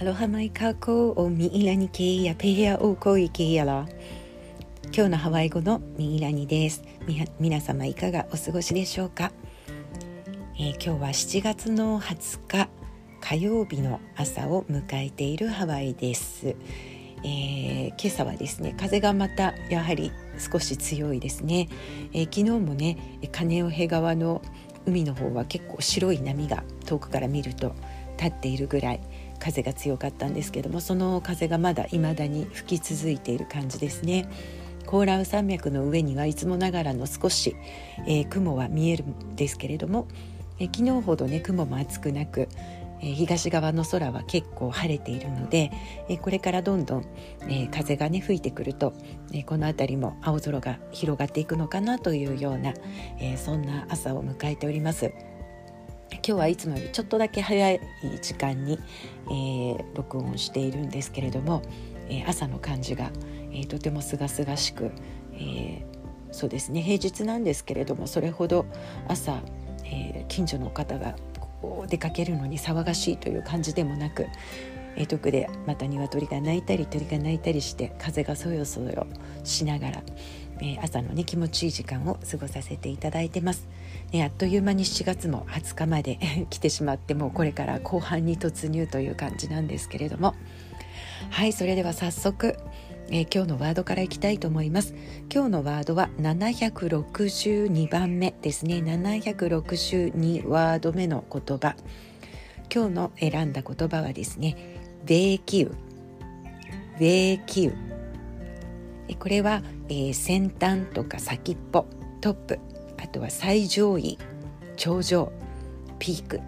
アロハマイカーコをミイラニケやペヘアオコイケやら。今日のハワイ語のミイラニです。み皆様いかがお過ごしでしょうか、えー、今日は7月の20日火曜日の朝を迎えているハワイです、えー、今朝はですね風がまたやはり少し強いですね、えー、昨日もねカネオヘ川の海の方は結構白い波が遠くから見ると立っているぐらい。風が強かったんですけどもその風がまだ未だに吹き続いている感じですね。コーラウ山脈の上にはいつもながらの少し、えー、雲は見えるんですけれども、えー、昨日ほどね雲も厚くなく、えー、東側の空は結構晴れているので、えこれからどんどん、え風がね吹いてくると、えこの辺りも青空が広がっていくのかなというような、えそんな朝を迎えております。今日はいつもよりちょっとだけ早い時間に、えー、録音しているんですけれども、えー、朝の感じが、えー、とても清々しく、えそうですね平日なんですけれどもそれほど朝、え近所の方がこう出かけるのに騒がしいという感じでもなく、えー、特でまた鶏が鳴いたり鳥が鳴いたりして風がそよそよしながら、え朝のね気持ちいい時間を過ごさせていただいてます。ね、あっという間に7月も20日まで 来てしまってもうこれから後半に突入という感じなんですけれども。はいそれでは早速、えー、今日のワードからいきたいと思います。今日のワードは762番目ですね。762ワード目の言葉。今日の選んだ言葉はですね米球米球これは、えー、先端とか先っぽトップあとは最上位頂上ピーク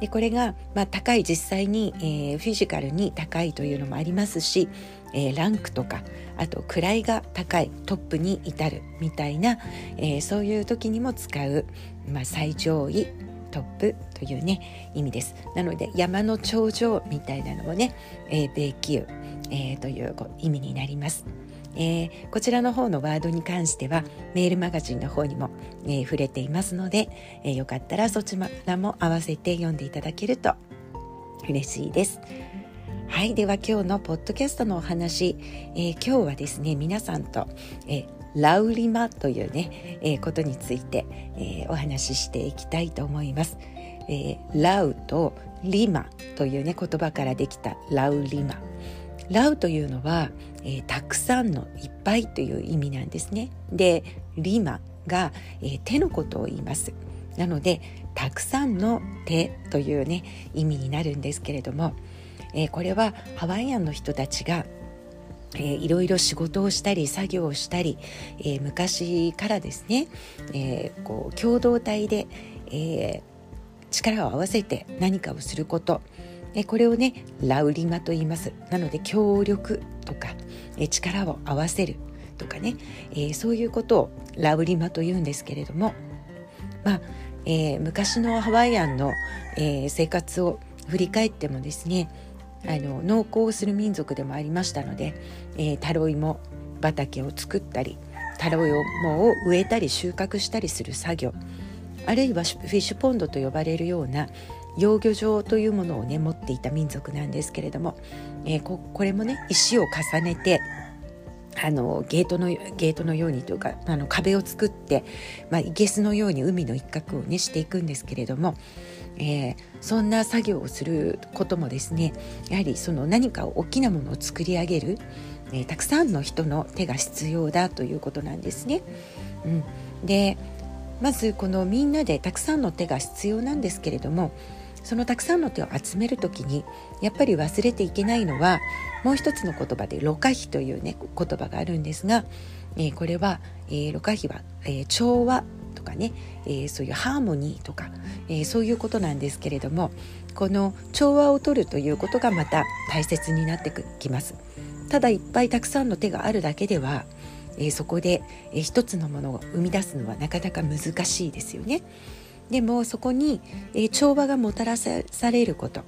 でこれが、まあ、高い実際に、えー、フィジカルに高いというのもありますし、えー、ランクとかあと位が高いトップに至るみたいな、えー、そういう時にも使う、まあ、最上位トップというね意味ですなので山の頂上みたいなのもね、えー、米級、えー、という意味になります。えー、こちらの方のワードに関してはメールマガジンの方にも、えー、触れていますので、えー、よかったらそちらも合わせて読んでいただけると嬉しいです。はい、では今日のポッドキャストのお話、え今日はですね皆さんと、えラウリマというね、えことについて、えお話ししていきたいと思います。えラウとリマというね言葉からできたラウリマ。ラウというのは、えー、たくさんのいっぱいという意味なんですね。でリマが、えー、手のことを言います。なのでたくさんの手というね意味になるんですけれども、えー、これはハワイアンの人たちがえー、いろいろ仕事をしたり作業をしたり、えー、昔からですね、えー、こう共同体で、え力を合わせて何かをすることえこれをねラウリマと言います。なので協力とかえ力を合わせるとかね、えー、そういうことをラウリマと言うんですけれども。まあ、えー、昔のハワイアンの、えー、生活を振り返ってもですねあの農耕をする民族でもありましたので、えー、タロイモ畑を作ったりタロイモを植えたり収穫したりする作業あるいはフィッシュポンドと呼ばれるような、養魚場というものをね持っていた民族なんですけれども、えー、ここれもね石を重ねてあのゲートのゲートのようにというかあの壁を作って、まあ、いけすのように海の一角をねしていくんですけれども、えー、そんな作業をすることもですねやはりその何か大きなものを作り上げる、えー、たくさんの人の手が必要だということなんですね。うん、でまずこのみんなでたくさんの手が必要なんですけれどもそのたくさんの手を集める時にやっぱり忘れていけないのはもう一つの言葉で「ロカヒ」というね言葉があるんですが、えー、これは、えー、ロカヒは、えー、調和とかね、えー、そういうハーモニーとか、えー、そういうことなんですけれどもこの調和を取るということがまた大切になってきます。ただいっぱいたくさんの手があるだけでは、えー、そこで、えー、一つのものを生み出すのはなかなか難しいですよね。でもそこに、えー、調和がもたらされること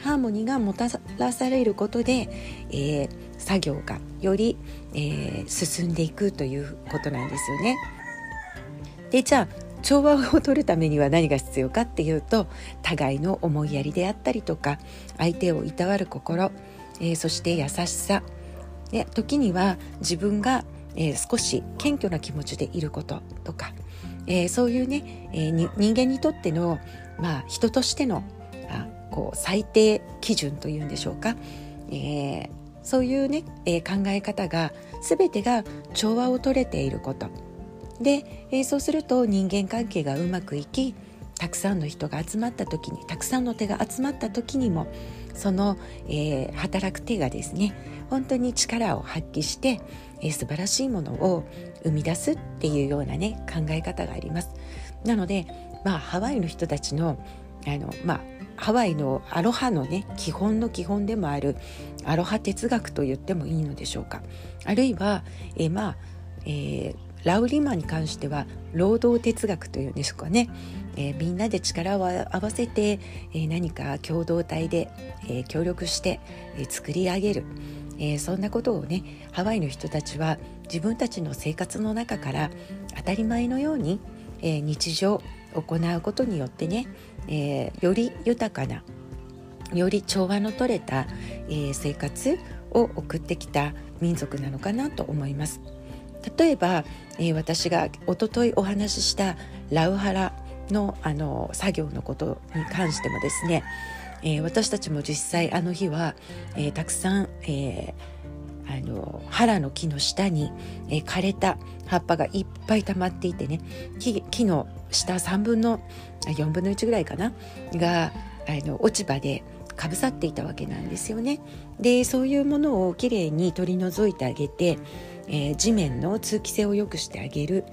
ハーモニーがもたらされることで、えー、作業がより、えー、進んでいくということなんですよね。でじゃあ調和を取るためには何が必要かっていうと互いの思いやりであったりとか相手をいたわる心、えー、そして優しさで時には自分が、えー、少し謙虚な気持ちでいることとか、えー、そういうね、え人間にとっての、まあ、人としてのあこう最低基準というんでしょうか、えそういうね、え考え方が全てが調和を取れていること。で、えー、そうすると人間関係がうまくいきたくさんの人が集まった時にたくさんの手が集まった時にもその、えー、働く手がですね本当に力を発揮して、えー、素晴らしいものを生み出すっていうようなね考え方があります。なので、まあ、ハワイの人たちのあの、まあ、ハワイのアロハのね基本の基本でもあるアロハ哲学と言ってもいいのでしょうか。あるいは、えー、まあ、えー、ラウリマに関しては労働哲学というんですかね、えー、みんなで力を合わせて、え、何か共同体で、え、協力して、え作り上げる、えそんなことをねハワイの人たちは自分たちの生活の中から当たり前のように、え日常行うことによってね、えより豊かなより調和の取れた、え生活を送ってきた民族なのかなと思います。例えば、えー、私が一昨日お話ししたラウハラのあの作業のことに関してもですね、えー、私たちも実際あの日は、えー、たくさん、えあの原の木の下に、え枯れた葉っぱがいっぱい溜まっていてね木木の下3分の4分の1ぐらいかながあの落ち葉でかぶさっていたわけなんですよね。でそういうものをきれいに取り除いてあげてえー、地面の通気性を良くしてあげる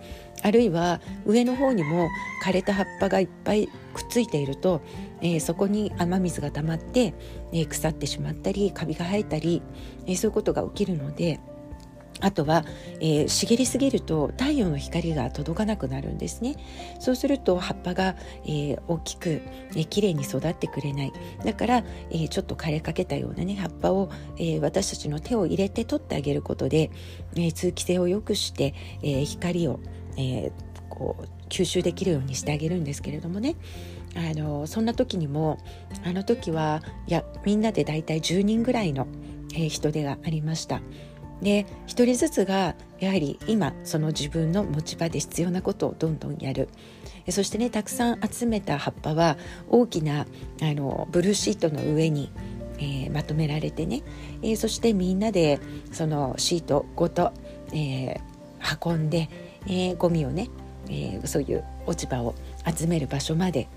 あるいは上の方にも枯れた葉っぱがいっぱいくっついていると、えー、そこに雨水が溜まって、えー、腐ってしまったりカビが生えたり、えそういうことが起きるのであとは、えー、茂りすぎると太陽の光が届かなくなるんですね。そうすると葉っぱが、えー、大きく、えー、きれいに育ってくれない。だから、えー、ちょっと枯れかけたようなね葉っぱを、えー、私たちの手を入れて取ってあげることで、えー、通気性を良くして、えー、光を、えー、こう吸収できるようにしてあげるんですけれどもね。あのそんな時にもあの時はいやみんなでだいたい10人ぐらいの、え、人手がありました。で一人ずつがやはり今その自分の持ち場で必要なことをどんどんやる。そしてねたくさん集めた葉っぱは大きなあのブルーシートの上に、えー、まとめられてね、えー、そしてみんなでそのシートごと、えー、運んで、えー、ゴミをね、えー、そういう落ち葉を集める場所まで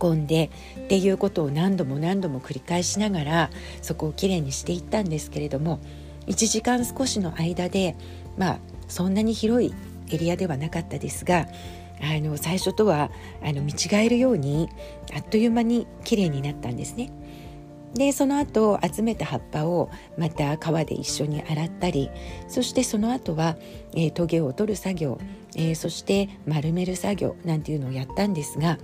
運んでっていうことを何度も何度も繰り返しながらそこをきれいにしていったんですけれども1時間少しの間でまあそんなに広いエリアではなかったですがあの最初とはあの見違えるようにあっという間に綺麗になったんですね。でその後集めた葉っぱをまた川で一緒に洗ったりそしてその後は、えー、トゲを取る作業、えー、そして丸める作業なんていうのをやったんですが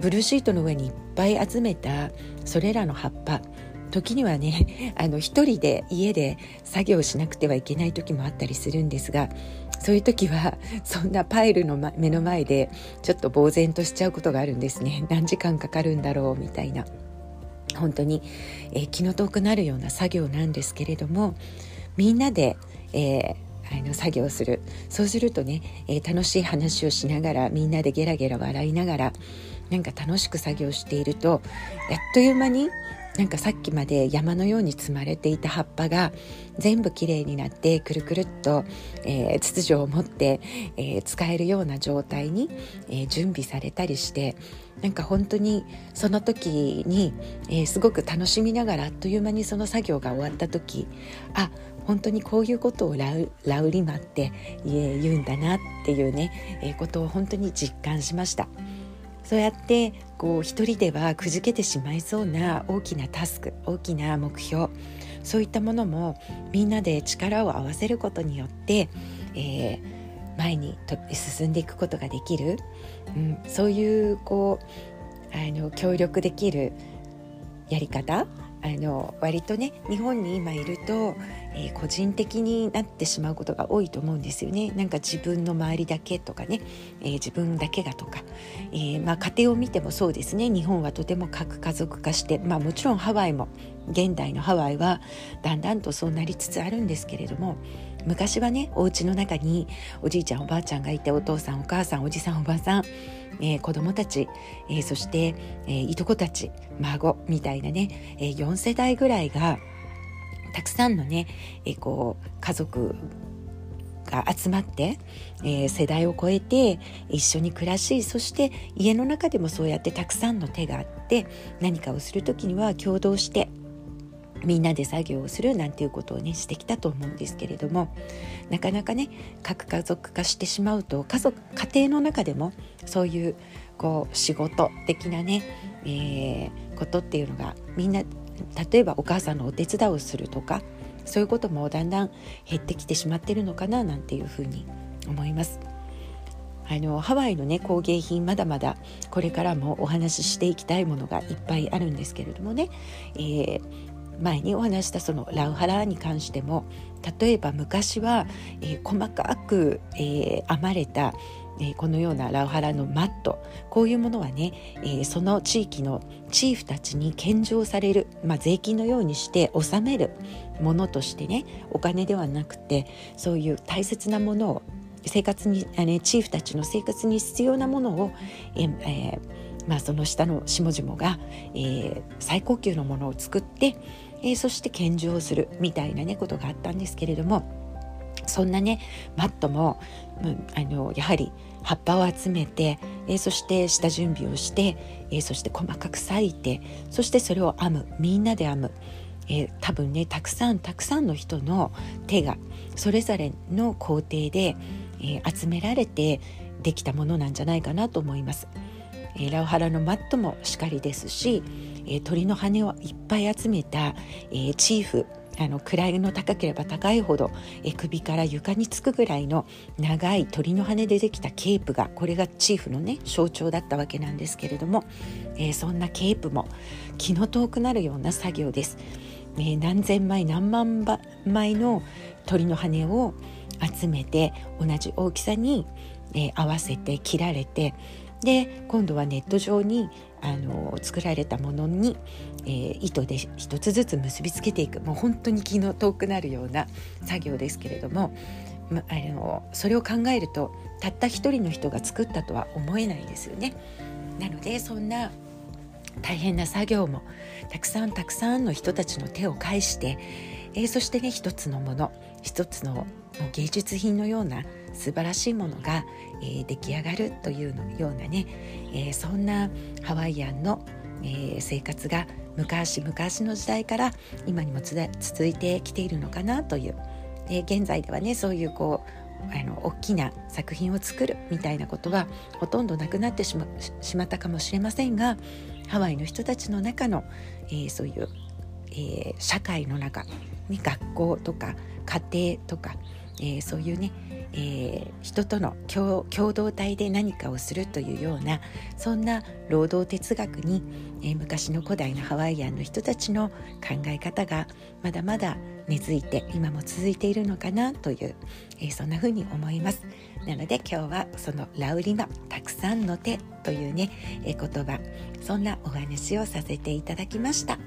ブルーシートの上にいっぱい集めたそれらの葉っぱ時にはね あの一人で家で作業しなくてはいけない時もあったりするんですがそういう時はそんなパイルの目の前でちょっと呆然としちゃうことがあるんですね。何時間かかるんだろうみたいな。本当に、えー、気の遠くなるような作業なんですけれどもみんなで、えーあの作業する。そうするとね、えー、楽しい話をしながらみんなでゲラゲラ笑いながらなんか楽しく作業しているとやっという間になんかさっきまで山のように積まれていた葉っぱが全部きれいになってくるくるっと、えー、秩序を持って、えー、使えるような状態に、えー、準備されたりしてなんか本当にその時に、えすごく楽しみながらあっという間にその作業が終わった時あ本当にこういうことをラウラウリマって言うんだなっていうね、えことを本当に実感しました。そうやってこう一人ではくじけてしまいそうな大きなタスク大きな目標そういったものもみんなで力を合わせることによって、えー、前に進んでいくことができる、うん、そういうこうあの協力できるやり方あの割とね日本に今いると、えー、個人的になってしまうことが多いと思うんですよね。なんか自分の周りだけとかね、えー、自分だけがとか、えー、まあ、家庭を見てもそうですね。日本はとても核家族化して、まあ、もちろんハワイも現代のハワイはだんだんとそうなりつつあるんですけれども昔はねお家の中におじいちゃんおばあちゃんがいてお父さんお母さんおじさんおばさん、えー、子供たち、えー、そして、えー、いとこたち孫みたいなね、えー、4世代ぐらいがたくさんのね、えー、こう家族が集まって、えー、世代を超えて一緒に暮らしそして家の中でもそうやってたくさんの手があって何かをする時には共同してみんなで作業をするなんていうことをねしてきたと思うんですけれどもなかなかね核家族化してしまうと家族家庭の中でもそういうこう仕事的なね、えー、ことっていうのがみんな例えばお母さんのお手伝いをするとかそういうこともだんだん減ってきてしまってるのかななんていうふうに思います。あのハワイのね工芸品まだまだこれからもお話ししていきたいものがいっぱいあるんですけれどもね、えー、前にお話したそのラウハラに関しても例えば昔は、えー、細かく、えー、編まれたえこのようなラウハラのマットこういうものはね、えその地域のチーフたちに献上される、まあ、税金のようにして納めるものとしてねお金ではなくてそういう大切なものを生活にあ、ね、チーフたちの生活に必要なものを、ええー、まあ、その下の下々が、えー、最高級のものを作ってえー、そして献上するみたいなねことがあったんですけれどもそんなねマットも、うん、あのやはり葉っぱを集めて、えー、そして下準備をして、え、そして細かく裂いてそしてそれを編むみんなで編む、えー、多分ねたくさんたくさんの人の手がそれぞれの工程で、え集められてできたものなんじゃないかなと思います。えラウハラのマットもしかりですしえー、鳥の羽をいっぱい集めた、えー、チーフあの位の高ければ高いほど、えー、首から床につくぐらいの長い鳥の羽でできたケープがこれがチーフのね象徴だったわけなんですけれども、えー、そんなケープも気の遠くなるような作業です。えー、何千枚何万枚の鳥の羽を集めて同じ大きさに、えー、合わせて切られてで今度はネット上にあの作られたものに、えー、糸で一つずつ結びつけていくもう本当に気の遠くなるような作業ですけれども、ま、あのそれを考えるとたった一人の人が作ったとは思えないですよね。なのでそんな大変な作業もたくさんたくさんの人たちの手を介して、えー、そしてね一つのもの一つの芸術品のような素晴らしいものが、えー、出来上がるというのようなね、えー、そんなハワイアンの、えー、生活が昔昔の時代から今にも続いてきているのかなという、え現在ではねそういうこうあの大きな作品を作るみたいなことはほとんどなくなってしましまったかもしれませんがハワイの人たちの中の、えそういう、え社会の中に学校とか家庭とか、えそういうねえー、人との共同体で何かをするというようなそんな労働哲学に、えー、昔の古代のハワイアンの人たちの考え方がまだまだ根付いて今も続いているのかなという、えー、そんなふうに思いますなので今日はそのラウリマたくさんの手というね、え言葉そんなお話をさせていただきました。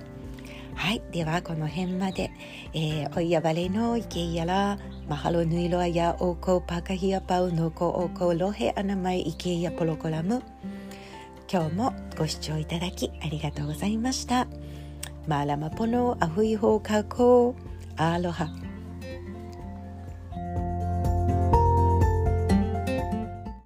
はい、ではこの辺まで、えー、おいやばれのいけいやら、マハロヌイロアヤオコパカヒアパウノコオコロヘアナマイイケイヤポロコラム。今日もご視聴いただきありがとうございました。マラマポノアフイホーカコアロハ。